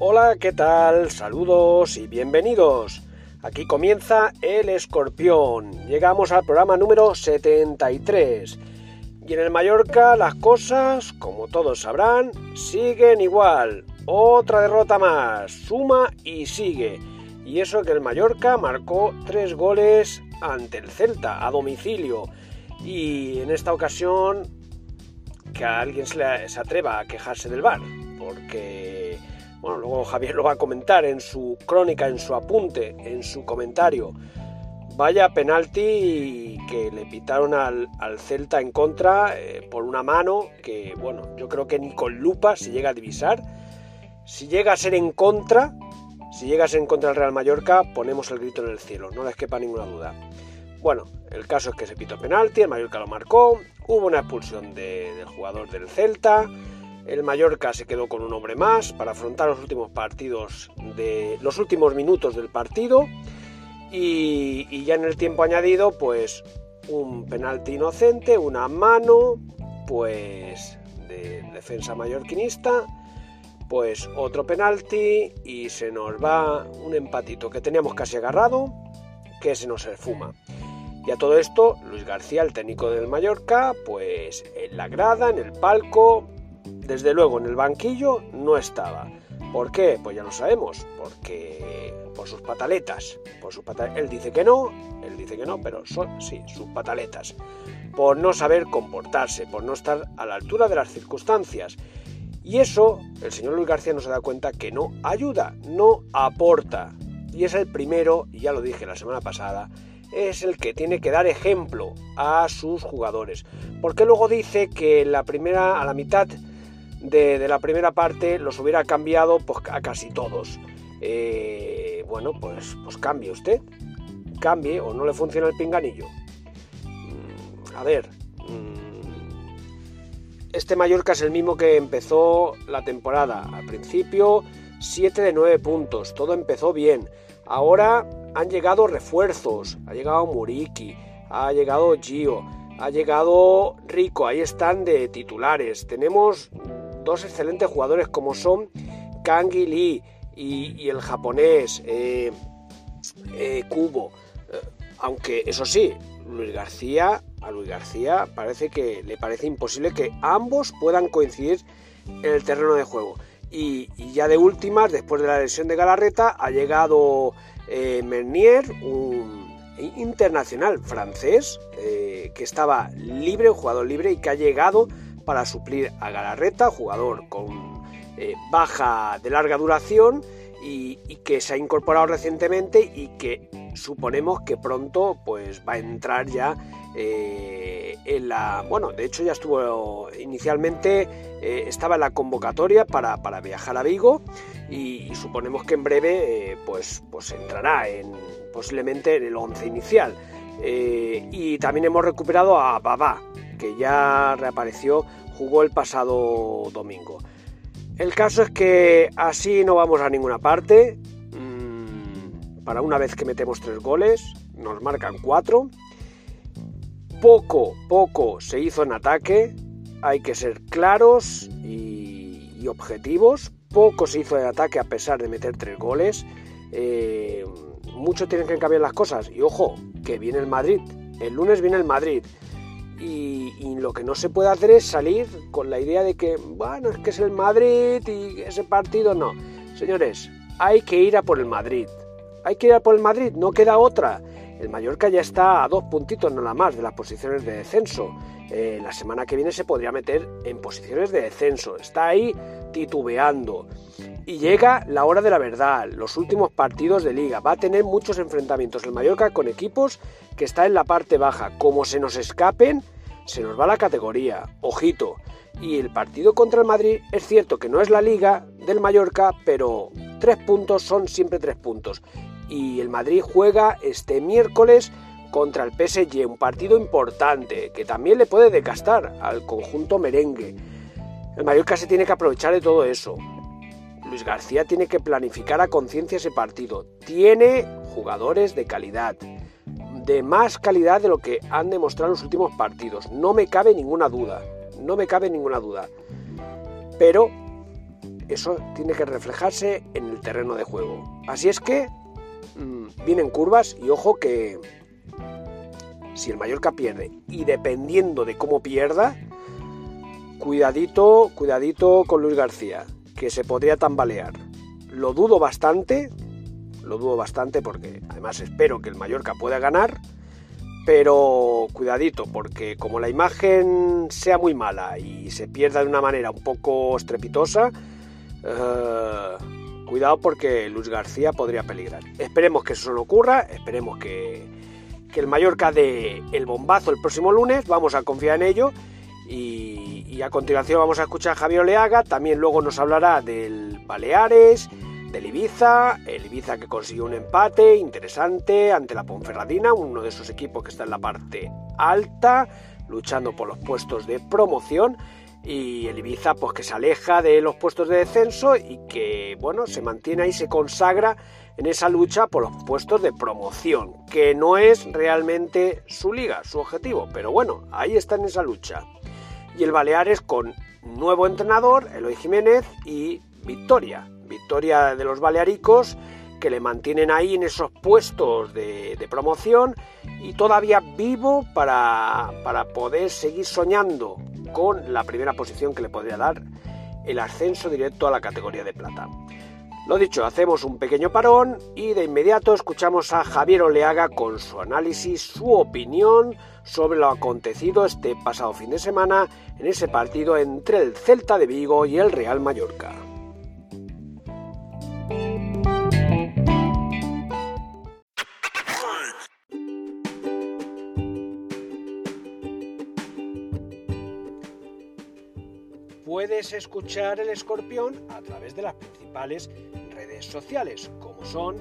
Hola, ¿qué tal? Saludos y bienvenidos. Aquí comienza El Escorpión. Llegamos al programa número 73. Y en el Mallorca las cosas, como todos sabrán, siguen igual. Otra derrota más. Suma y sigue. Y eso que el Mallorca marcó tres goles ante el Celta a domicilio. Y en esta ocasión que a alguien se, se atreva a quejarse del bar. Porque bueno, luego Javier lo va a comentar en su crónica, en su apunte, en su comentario. Vaya penalti que le pitaron al, Celta en contra eh, por una mano que, bueno, yo creo que ni con lupa se llega a divisar. Si llega a ser en contra, si llega a ser en contra del Real Mallorca, ponemos el grito en el cielo, no les quepa ninguna duda. Bueno, el caso es que se pitó penalti, el Mallorca lo marcó, hubo una expulsión del jugador del Celta, el Mallorca se quedó con un hombre más para afrontar los últimos partidos de los últimos minutos del partido y, ya en el tiempo añadido pues un penalti inocente, una mano pues de defensa mallorquinista, pues otro penalti y se nos va un empatito que teníamos casi agarrado que se nos esfuma. Y a todo esto, Luis García, el técnico del Mallorca, pues en la grada, en el palco, desde luego en el banquillo no estaba. ¿Por qué? Pues ya lo sabemos, porque por sus pataletas, por sus Él dice que no, él dice que no, pero son sí, sus pataletas. Por no saber comportarse, por no estar a la altura de las circunstancias. Y eso, el señor Luis García no se da cuenta que no ayuda, no aporta. Y es el primero, y ya lo dije la semana pasada, es el que tiene que dar ejemplo a sus jugadores. Porque luego dice que la primera, a la mitad de, la primera parte los hubiera cambiado pues, a casi todos. Eh, bueno, pues, pues cambie usted. Cambie o no le funciona el pinganillo. Mm, a ver. Mm, este Mallorca es el mismo que empezó la temporada. Al principio 7 de 9 puntos. Todo empezó bien. Ahora han llegado refuerzos. Ha llegado Muriki. Ha llegado Gio. Ha llegado Rico. Ahí están de titulares. Tenemos dos excelentes jugadores como son Kangi Lee y, el japonés eh, eh, Kubo. Eh, aunque eso sí, Luis García, a Luis García parece que le parece imposible que ambos puedan coincidir en el terreno de juego. Y, ya de últimas, después de la lesión de Galarreta, ha llegado Mernier, un internacional francés que estaba libre, un jugador libre y que ha llegado para suplir a Galarreta, jugador con eh, baja de larga duración y, que se ha incorporado recientemente y que suponemos que pronto pues va a entrar ya eh, en la bueno de hecho ya estuvo inicialmente eh, estaba en la convocatoria para, viajar a Vigo y, suponemos que en breve pues pues entrará en posiblemente en el once inicial. Y también hemos recuperado a Baba que ya reapareció, jugó el pasado domingo. El caso es que así no vamos a ninguna parte. Mm, para una vez que metemos tres goles, nos marcan cuatro. Poco, poco se hizo en ataque. Hay que ser claros y, objetivos. Poco se hizo en ataque a pesar de meter tres goles. Eh, mucho tienen que cambiar las cosas. Y ojo, que viene el Madrid. El lunes viene el Madrid. Y, lo que no se puede hacer es salir con la idea de que, bueno, es que es el Madrid y ese partido no. Señores, hay que ir a por el Madrid. Hay que ir a por el Madrid, no queda otra. El Mallorca ya está a dos puntitos nada más de las posiciones de descenso. Eh, la semana que viene se podría meter en posiciones de descenso. Está ahí titubeando. Y llega la hora de la verdad, los últimos partidos de liga. Va a tener muchos enfrentamientos el Mallorca con equipos que está en la parte baja. Como se nos escapen, se nos va la categoría. Ojito. Y el partido contra el Madrid es cierto que no es la liga del Mallorca, pero tres puntos son siempre tres puntos. Y el Madrid juega este miércoles contra el PSG, un partido importante que también le puede decastar al conjunto merengue. El Mallorca se tiene que aprovechar de todo eso. Luis García tiene que planificar a conciencia ese partido. Tiene jugadores de calidad de más calidad de lo que han demostrado los últimos partidos. No me cabe ninguna duda. No me cabe ninguna duda. Pero eso tiene que reflejarse en el terreno de juego. Así es que mm, vienen curvas y ojo que si el Mallorca pierde y dependiendo de cómo pierda, cuidadito, cuidadito con Luis García, que se podría tambalear. Lo dudo bastante, lo dudo bastante porque además espero que el Mallorca pueda ganar, pero cuidadito porque como la imagen sea muy mala y se pierda de una manera un poco estrepitosa, eh, cuidado porque Luis García podría peligrar. Esperemos que eso no ocurra, esperemos que, que el Mallorca dé el bombazo el próximo lunes, vamos a confiar en ello y, a continuación vamos a escuchar a Javier Oleaga, también luego nos hablará del Baleares, del Ibiza, el Ibiza que consiguió un empate interesante ante la Ponferradina, uno de esos equipos que está en la parte alta, luchando por los puestos de promoción. Y el Ibiza pues que se aleja de los puestos de descenso y que bueno se mantiene ahí se consagra en esa lucha por los puestos de promoción que no es realmente su liga su objetivo. Pero bueno ahí está en esa lucha y el Baleares con nuevo entrenador, Eloy Jiménez y victoria. Victoria de los Balearicos que le mantienen ahí en esos puestos de, promoción y todavía vivo para, para poder seguir soñando con la primera posición que le podría dar el ascenso directo a la categoría de plata. Lo dicho, hacemos un pequeño parón y de inmediato escuchamos a Javier Oleaga con su análisis, su opinión sobre lo acontecido este pasado fin de semana en ese partido entre el Celta de Vigo y el Real Mallorca. Puedes escuchar el escorpión a través de las principales redes sociales, como son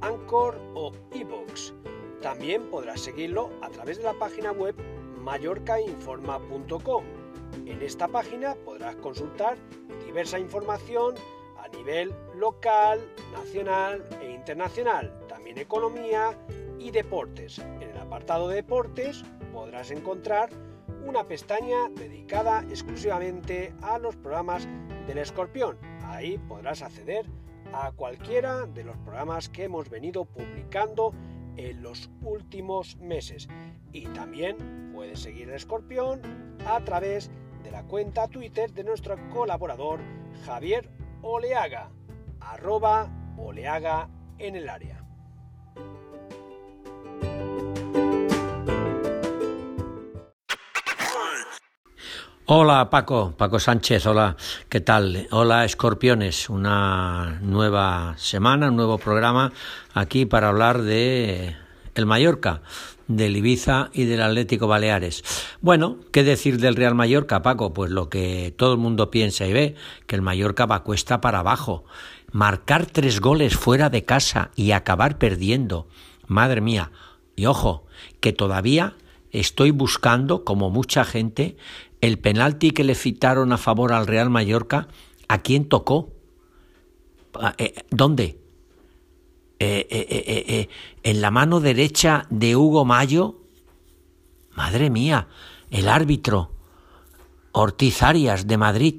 Anchor o Evox. También podrás seguirlo a través de la página web mallorcainforma.com. En esta página podrás consultar diversa información a nivel local, nacional e internacional, también economía y deportes. En el apartado de deportes podrás encontrar una pestaña dedicada exclusivamente a los programas del escorpión. Ahí podrás acceder a cualquiera de los programas que hemos venido publicando en los últimos meses. Y también puedes seguir el escorpión a través de la cuenta Twitter de nuestro colaborador Javier Oleaga, arroba Oleaga en el área. Hola Paco, Paco Sánchez, hola, ¿qué tal? Hola Escorpiones, una nueva semana, un nuevo programa aquí para hablar de el Mallorca, del Ibiza y del Atlético Baleares. Bueno, ¿qué decir del Real Mallorca, Paco? Pues lo que todo el mundo piensa y ve, que el Mallorca va cuesta para abajo. Marcar tres goles fuera de casa y acabar perdiendo. Madre mía. Y ojo, que todavía estoy buscando, como mucha gente, el penalti que le citaron a favor al Real Mallorca, ¿a quién tocó? Ah, eh, ¿Dónde? Eh, eh, ¿En la mano derecha de Hugo Mayo? Madre mía, el árbitro, Ortiz Arias de Madrid.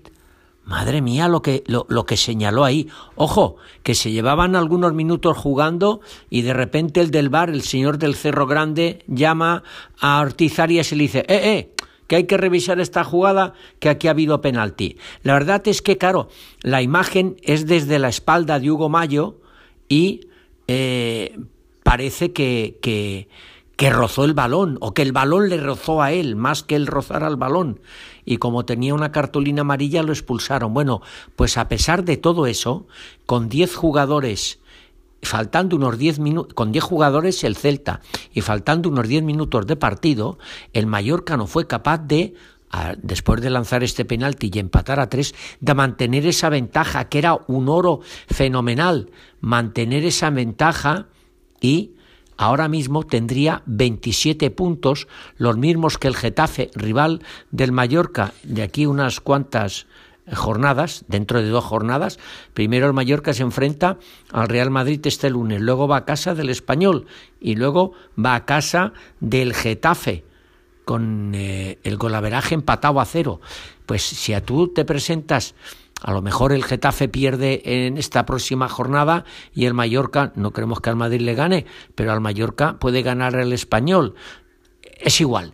Madre mía lo que, lo, lo, que señaló ahí. Ojo, que se llevaban algunos minutos jugando y de repente el del bar, el señor del Cerro Grande, llama a Ortiz Arias y le dice, eh, eh, que hay que revisar esta jugada, que aquí ha habido penalti. La verdad es que, claro, la imagen es desde la espalda de Hugo Mayo y eh, parece que, que, que rozó el balón o que el balón le rozó a él más que él rozar al balón. Y como tenía una cartulina amarilla lo expulsaron. Bueno, pues a pesar de todo eso, con 10 jugadores faltando unos 10 minutos, con 10 jugadores el Celta y faltando unos 10 minutos de partido, el Mallorca no fue capaz de después de lanzar este penalti y empatar a tres, de mantener esa ventaja, que era un oro fenomenal, mantener esa ventaja y ahora mismo tendría 27 puntos, los mismos que el Getafe, rival del Mallorca, de aquí unas cuantas jornadas, dentro de dos jornadas. Primero el Mallorca se enfrenta al Real Madrid este lunes, luego va a casa del Español y luego va a casa del Getafe con eh, el golaveraje empatado a cero. Pues si a tú te presentas A lo mejor el Getafe pierde en esta próxima jornada y el Mallorca, no creemos que al Madrid le gane, pero al Mallorca puede ganar el español. Es igual.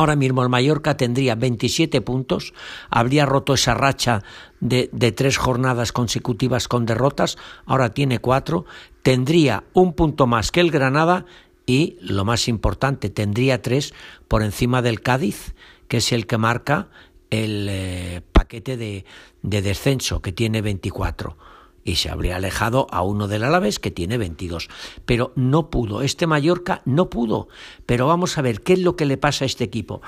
Ahora mismo el Mallorca tendría 27 puntos, habría roto esa racha de, de, tres jornadas consecutivas con derrotas, ahora tiene cuatro, tendría un punto más que el Granada y, lo más importante, tendría tres por encima del Cádiz, que es el que marca el eh, paquete de, de descenso, que tiene 24 y se habría alejado a uno del Alavés que tiene 22. Pero no pudo, este Mallorca no pudo. Pero vamos a ver qué es lo que le pasa a este equipo.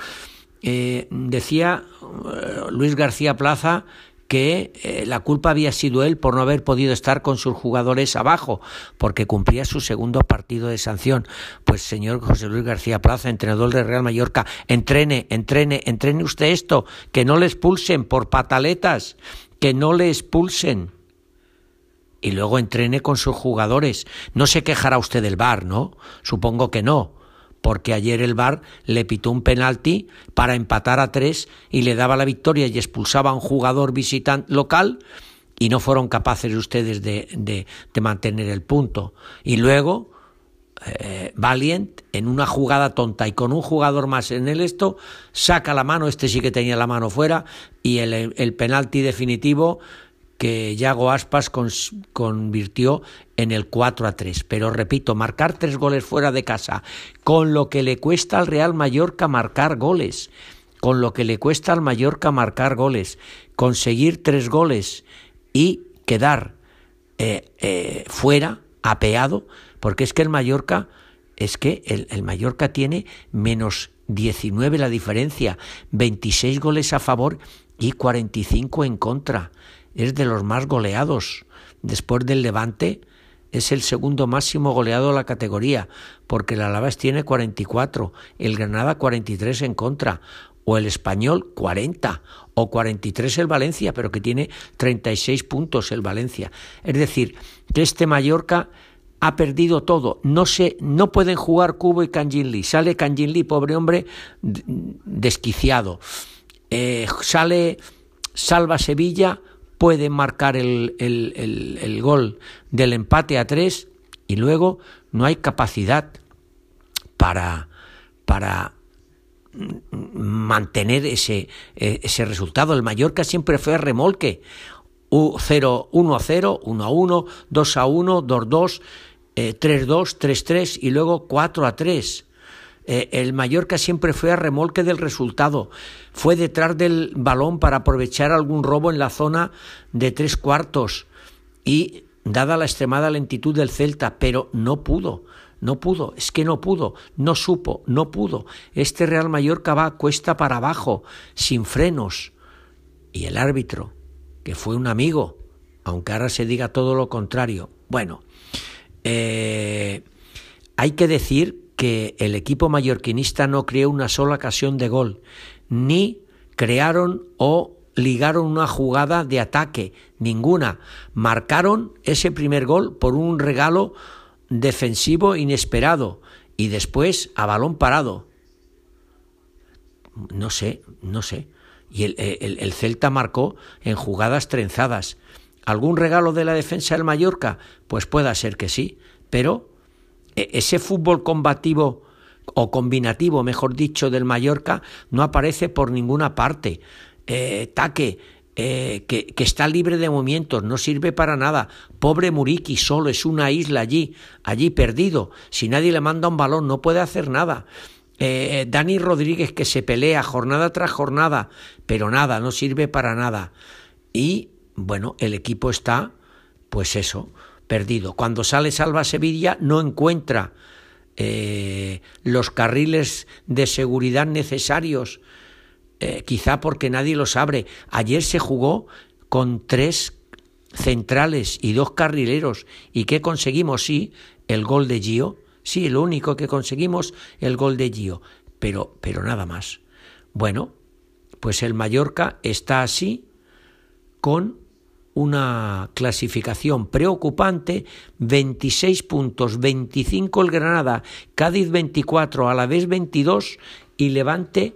Eh, decía eh, Luis García Plaza que eh, la culpa había sido él por no haber podido estar con sus jugadores abajo, porque cumplía su segundo partido de sanción. Pues señor José Luis García Plaza, entrenador del Real Mallorca, entrene, entrene, entrene usted esto, que no le expulsen por pataletas, que no le expulsen y luego entrene con sus jugadores. No se quejará usted del VAR, ¿no? Supongo que no, porque ayer el VAR le pitó un penalti para empatar a tres y le daba la victoria y expulsaba a un jugador visitante local y no fueron capaces ustedes de, de, mantener el punto. Y luego eh, Valiant, en una jugada tonta y con un jugador más en el esto, saca la mano, este sí que tenía la mano fuera, y el, el penalti definitivo que Yago Aspas convirtió en el 4 a 3. Pero repito, marcar tres goles fuera de casa, con lo que le cuesta al Real Mallorca marcar goles, con lo que le cuesta al Mallorca marcar goles, conseguir tres goles y quedar eh, eh, fuera, apeado, porque es que el Mallorca, es que el, el Mallorca tiene menos 19 la diferencia, 26 goles a favor y 45 en contra es de los más goleados. Después del Levante, es el segundo máximo goleado de la categoría, porque el Alavés tiene 44, el Granada 43 en contra, o el Español 40, o 43 el Valencia, pero que tiene 36 puntos el Valencia. Es decir, que este Mallorca ha perdido todo. No se, no pueden jugar Cubo y Canjin Sale Canjin pobre hombre, desquiciado. Eh, sale Salva Sevilla puede marcar el, el, gol del empate a tres y luego no hay capacidad para, para mantener ese, e, ese resultado. El Mallorca siempre fue a remolque. 0, 1 a 0, 1 a 1, 2 a 1, 2 2, 3 2, 3 3 y luego 4 a 3. Eh, el Mallorca siempre fue a remolque del resultado, fue detrás del balón para aprovechar algún robo en la zona de tres cuartos y dada la extremada lentitud del Celta, pero no pudo, no pudo, es que no pudo, no supo, no pudo. Este Real Mallorca va cuesta para abajo, sin frenos. Y el árbitro, que fue un amigo, aunque ahora se diga todo lo contrario. Bueno, eh, hay que decir que el equipo mallorquinista no creó una sola ocasión de gol, ni crearon o ligaron una jugada de ataque, ninguna. Marcaron ese primer gol por un regalo defensivo inesperado y después a balón parado. No sé, no sé. Y el, el, Celta marcó en jugadas trenzadas. ¿Algún regalo de la defensa del Mallorca? Pues pueda ser que sí, pero ese fútbol combativo o combinativo, mejor dicho, del Mallorca no aparece por ninguna parte. Eh, taque, eh, que, que, está libre de movimientos, no sirve para nada. Pobre Muriqui, solo es una isla allí, allí perdido. Si nadie le manda un balón, no puede hacer nada. Eh, Dani Rodríguez que se pelea jornada tras jornada, pero nada, no sirve para nada. Y bueno, el equipo está, pues eso, perdido. Cuando sale Salva Sevilla no encuentra eh, los carriles de seguridad necesarios, eh, quizá porque nadie los abre. Ayer se jugó con tres centrales y dos carrileros. ¿Y qué conseguimos? Sí, el gol de Gio. Sí, lo único que conseguimos, el gol de Gio. Pero, pero nada más. Bueno, pues el Mallorca está así con una clasificación preocupante, 26 puntos, 25 el Granada, Cádiz 24, Alavés 22 y Levante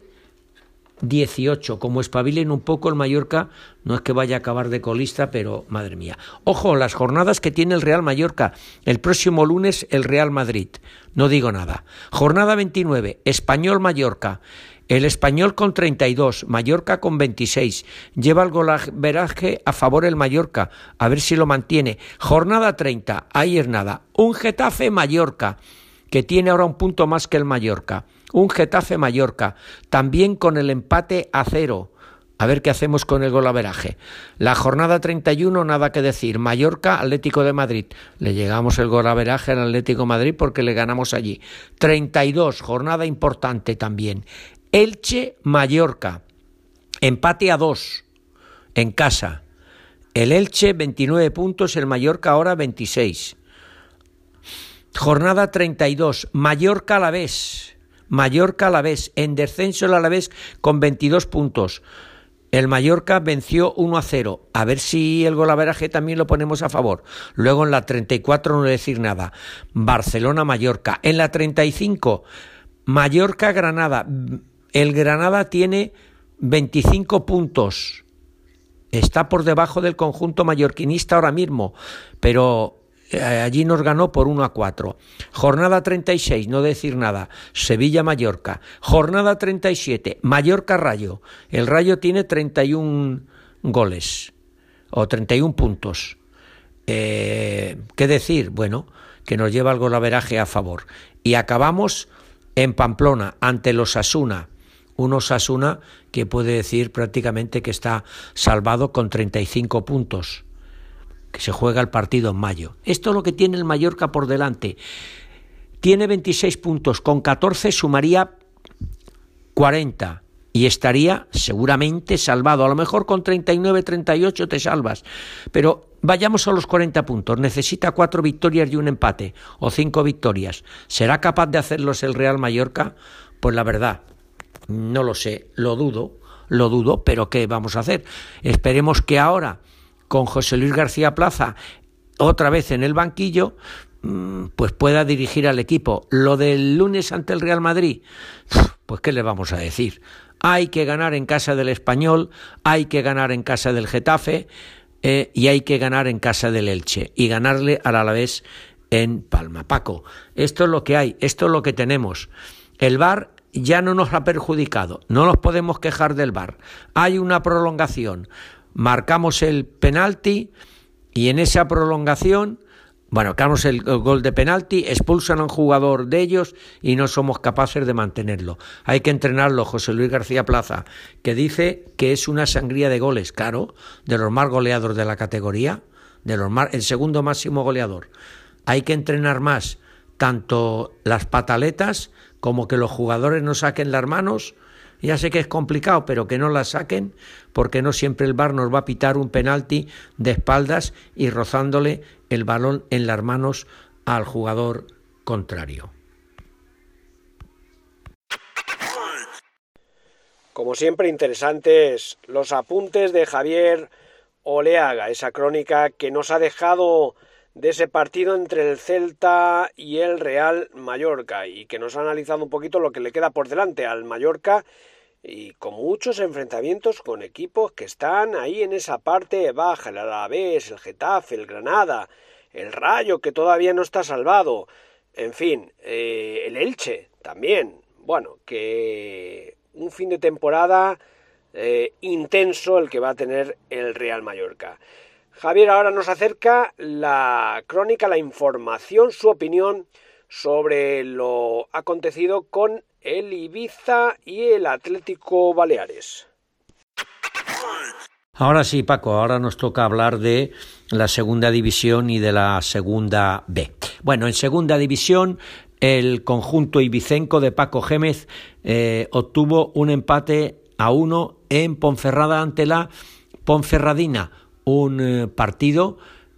18. Como espabilen un poco el Mallorca, no es que vaya a acabar de colista, pero madre mía. Ojo, las jornadas que tiene el Real Mallorca. El próximo lunes el Real Madrid. No digo nada. Jornada 29, Español Mallorca. El español con 32, Mallorca con 26. Lleva el golaveraje a favor el Mallorca, a ver si lo mantiene. Jornada 30, ahí es nada. Un Getafe Mallorca, que tiene ahora un punto más que el Mallorca. Un Getafe Mallorca, también con el empate a cero. A ver qué hacemos con el golaveraje. La jornada 31, nada que decir. Mallorca, Atlético de Madrid. Le llegamos el golaveraje al Atlético de Madrid porque le ganamos allí. 32, jornada importante también. Elche Mallorca. Empate a dos en casa. El Elche 29 puntos, el Mallorca ahora 26. Jornada 32. Mallorca Alavés. Mallorca Alavés. En descenso el Alavés con 22 puntos. El Mallorca venció 1 a 0. A ver si el golaveraje también lo ponemos a favor. Luego en la 34 no decir nada. Barcelona Mallorca. En la 35 Mallorca Granada. El Granada tiene 25 puntos. Está por debajo del conjunto mallorquinista ahora mismo, pero eh, allí nos ganó por 1 a 4. Jornada 36, no decir nada. Sevilla-Mallorca. Jornada 37, Mallorca-Rayo. El Rayo tiene 31 goles o 31 puntos. Eh, ¿Qué decir? Bueno, que nos lleva el golaveraje a favor. Y acabamos en Pamplona, ante los Asuna un Osasuna que puede decir prácticamente que está salvado con 35 puntos, que se juega el partido en mayo. Esto es lo que tiene el Mallorca por delante. Tiene 26 puntos, con 14 sumaría 40 y estaría seguramente salvado. A lo mejor con 39, 38 te salvas, pero vayamos a los 40 puntos. Necesita cuatro victorias y un empate, o cinco victorias. ¿Será capaz de hacerlos el Real Mallorca? Pues la verdad, no lo sé, lo dudo, lo dudo, pero ¿qué vamos a hacer? Esperemos que ahora, con José Luis García Plaza otra vez en el banquillo, mm, pues pueda dirigir al equipo. Lo del lunes ante el Real Madrid, pues ¿qué le vamos a decir? Hay que ganar en casa del español, hay que ganar en casa del Getafe eh, y hay que ganar en casa del Elche y ganarle al Alavés en Palma. Paco, esto es lo que hay, esto es lo que tenemos. El VAR ya no nos ha perjudicado, no nos podemos quejar del VAR. Hay una prolongación, marcamos el penalti y en esa prolongación, bueno, marcamos el, gol de penalti, expulsan a un jugador de ellos y no somos capaces de mantenerlo. Hay que entrenarlo, José Luis García Plaza, que dice que es una sangría de goles, claro, de los más goleadores de la categoría, de los el segundo máximo goleador. Hay que entrenar más tanto las pataletas como que los jugadores no saquen las manos. Ya sé que es complicado, pero que no las saquen, porque no siempre el bar nos va a pitar un penalti de espaldas y rozándole el balón en las manos al jugador contrario. Como siempre, interesantes los apuntes de Javier Oleaga, esa crónica que nos ha dejado de ese partido entre el Celta y el Real Mallorca y que nos ha analizado un poquito lo que le queda por delante al Mallorca y con muchos enfrentamientos con equipos que están ahí en esa parte baja, el Alavés, el Getafe, el Granada, el Rayo que todavía no está salvado, en fin, eh, el Elche también, bueno, que un fin de temporada eh, intenso el que va a tener el Real Mallorca. Javier ahora nos acerca la crónica, la información, su opinión sobre lo acontecido con el Ibiza y el Atlético Baleares. Ahora sí, Paco, ahora nos toca hablar de la segunda división y de la segunda B. Bueno, en segunda división el conjunto ibicenco de Paco Gémez eh, obtuvo un empate a uno en Ponferrada ante la Ponferradina un eh, partido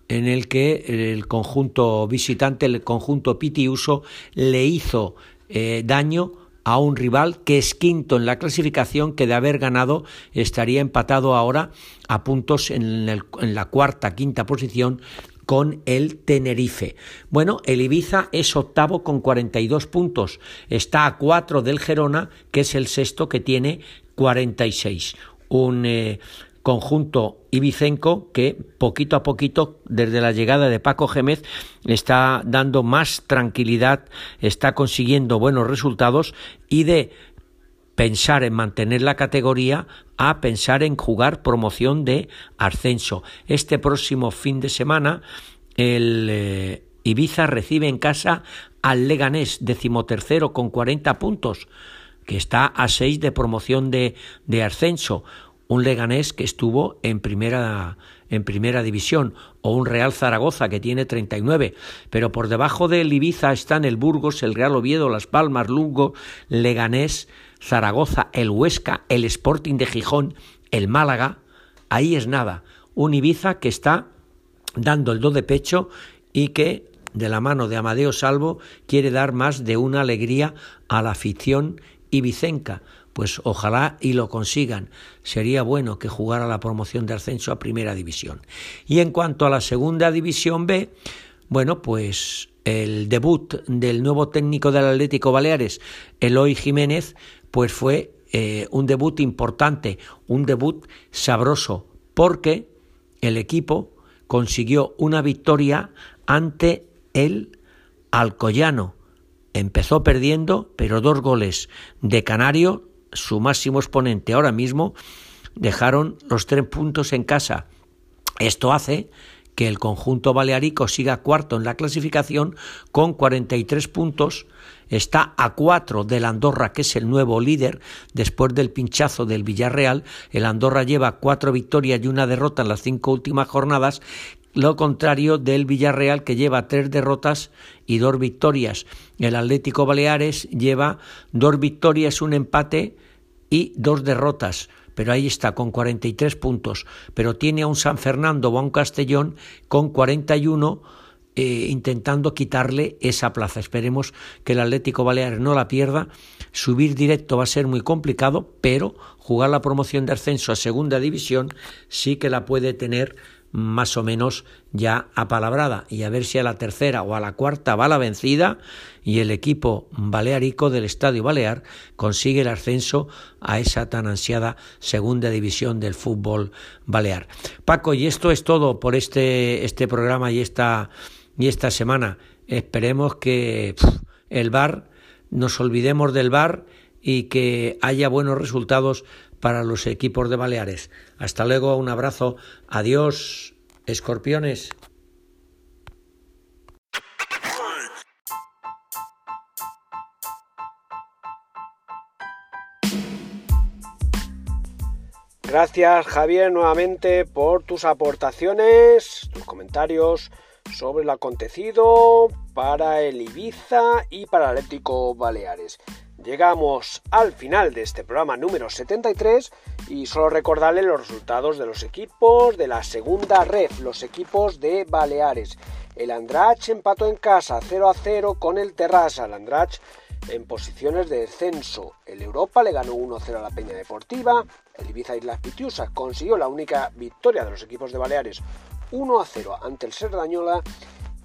en el que el conjunto visitante, el conjunto Pitiuso, le hizo eh, daño a un rival que es quinto en la clasificación, que de haber ganado estaría empatado ahora a puntos en, en la cuarta, quinta posición con el Tenerife. Bueno, el Ibiza es octavo con 42 puntos, está a cuatro del Gerona, que es el sexto que tiene 46. Un eh, conjunto ibicenco que poquito a poquito, desde la llegada de Paco Gémez, está dando más tranquilidad, está consiguiendo buenos resultados y de pensar en mantener la categoría a pensar en jugar promoción de ascenso. Este próximo fin de semana el eh, Ibiza recibe en casa al Leganés, decimotercero con 40 puntos, que está a 6 de promoción de, de ascenso un Leganés que estuvo en primera, en primera división, o un Real Zaragoza que tiene 39, pero por debajo del Ibiza están el Burgos, el Real Oviedo, Las Palmas, Lugo, Leganés, Zaragoza, el Huesca, el Sporting de Gijón, el Málaga, ahí es nada, un Ibiza que está dando el do de pecho y que de la mano de Amadeo Salvo quiere dar más de una alegría a la afición ibicenca pues ojalá y lo consigan. Sería bueno que jugara la promoción de ascenso a Primera División. Y en cuanto a la Segunda División B, bueno, pues el debut del nuevo técnico del Atlético Baleares, Eloy Jiménez, pues fue eh, un debut importante, un debut sabroso, porque el equipo consiguió una victoria ante el Alcoyano. Empezó perdiendo, pero dos goles de Canario su máximo exponente ahora mismo, dejaron los tres puntos en casa. Esto hace que el conjunto balearico siga cuarto en la clasificación con 43 puntos, está a cuatro del Andorra, que es el nuevo líder, después del pinchazo del Villarreal. El Andorra lleva cuatro victorias y una derrota en las cinco últimas jornadas, lo contrario del Villarreal que lleva tres derrotas y dos victorias. El Atlético Baleares lleva dos victorias, un empate y dos derrotas. Pero ahí está, con 43 puntos. Pero tiene a un San Fernando o a un Castellón con 41 eh, intentando quitarle esa plaza. Esperemos que el Atlético Baleares no la pierda. Subir directo va a ser muy complicado, pero jugar la promoción de ascenso a segunda división sí que la puede tener más o menos ya apalabrada y a ver si a la tercera o a la cuarta va la vencida y el equipo balearico del Estadio Balear consigue el ascenso a esa tan ansiada segunda división del fútbol balear. Paco, y esto es todo por este, este programa y esta, y esta semana. Esperemos que el bar, nos olvidemos del bar y que haya buenos resultados para los equipos de Baleares. Hasta luego, un abrazo. Adiós, escorpiones. Gracias Javier nuevamente por tus aportaciones, tus comentarios sobre lo acontecido para el Ibiza y para Atlético Baleares. Llegamos al final de este programa número 73 y solo recordarle los resultados de los equipos de la segunda ref, los equipos de Baleares. El Andrach empató en casa 0 a 0 con el Terrassa. El Andrach en posiciones de descenso. El Europa le ganó 1-0 a la Peña Deportiva. El Ibiza Islas Pitiusas consiguió la única victoria de los equipos de Baleares 1-0 ante el Serdañola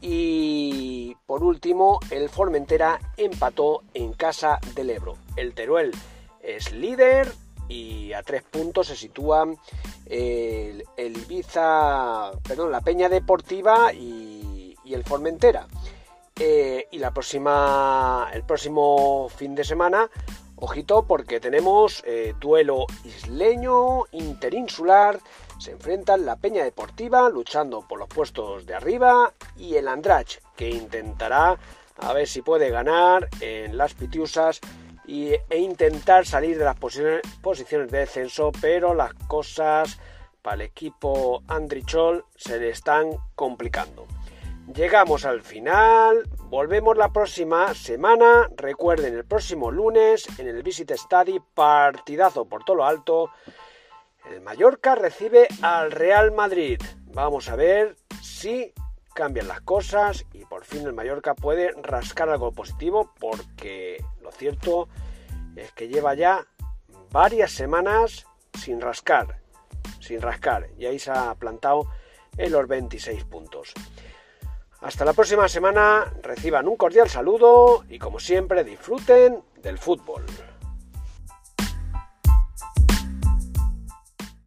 y por último, el Formentera empató en casa del Ebro. El Teruel es líder y a tres puntos se sitúa el, Ibiza, perdón, la Peña Deportiva y, el Formentera. Eh, y la próxima, el próximo fin de semana, ojito porque tenemos eh, duelo isleño, interinsular se enfrentan la Peña Deportiva luchando por los puestos de arriba y el Andrach que intentará a ver si puede ganar en las Pitiusas e intentar salir de las posiciones de descenso, pero las cosas para el equipo Andrichol se le están complicando. Llegamos al final, volvemos la próxima semana, recuerden el próximo lunes en el Visit Study, partidazo por todo lo alto el Mallorca recibe al Real Madrid. Vamos a ver si cambian las cosas y por fin el Mallorca puede rascar algo positivo porque lo cierto es que lleva ya varias semanas sin rascar, sin rascar y ahí se ha plantado en los 26 puntos. Hasta la próxima semana, reciban un cordial saludo y como siempre disfruten del fútbol.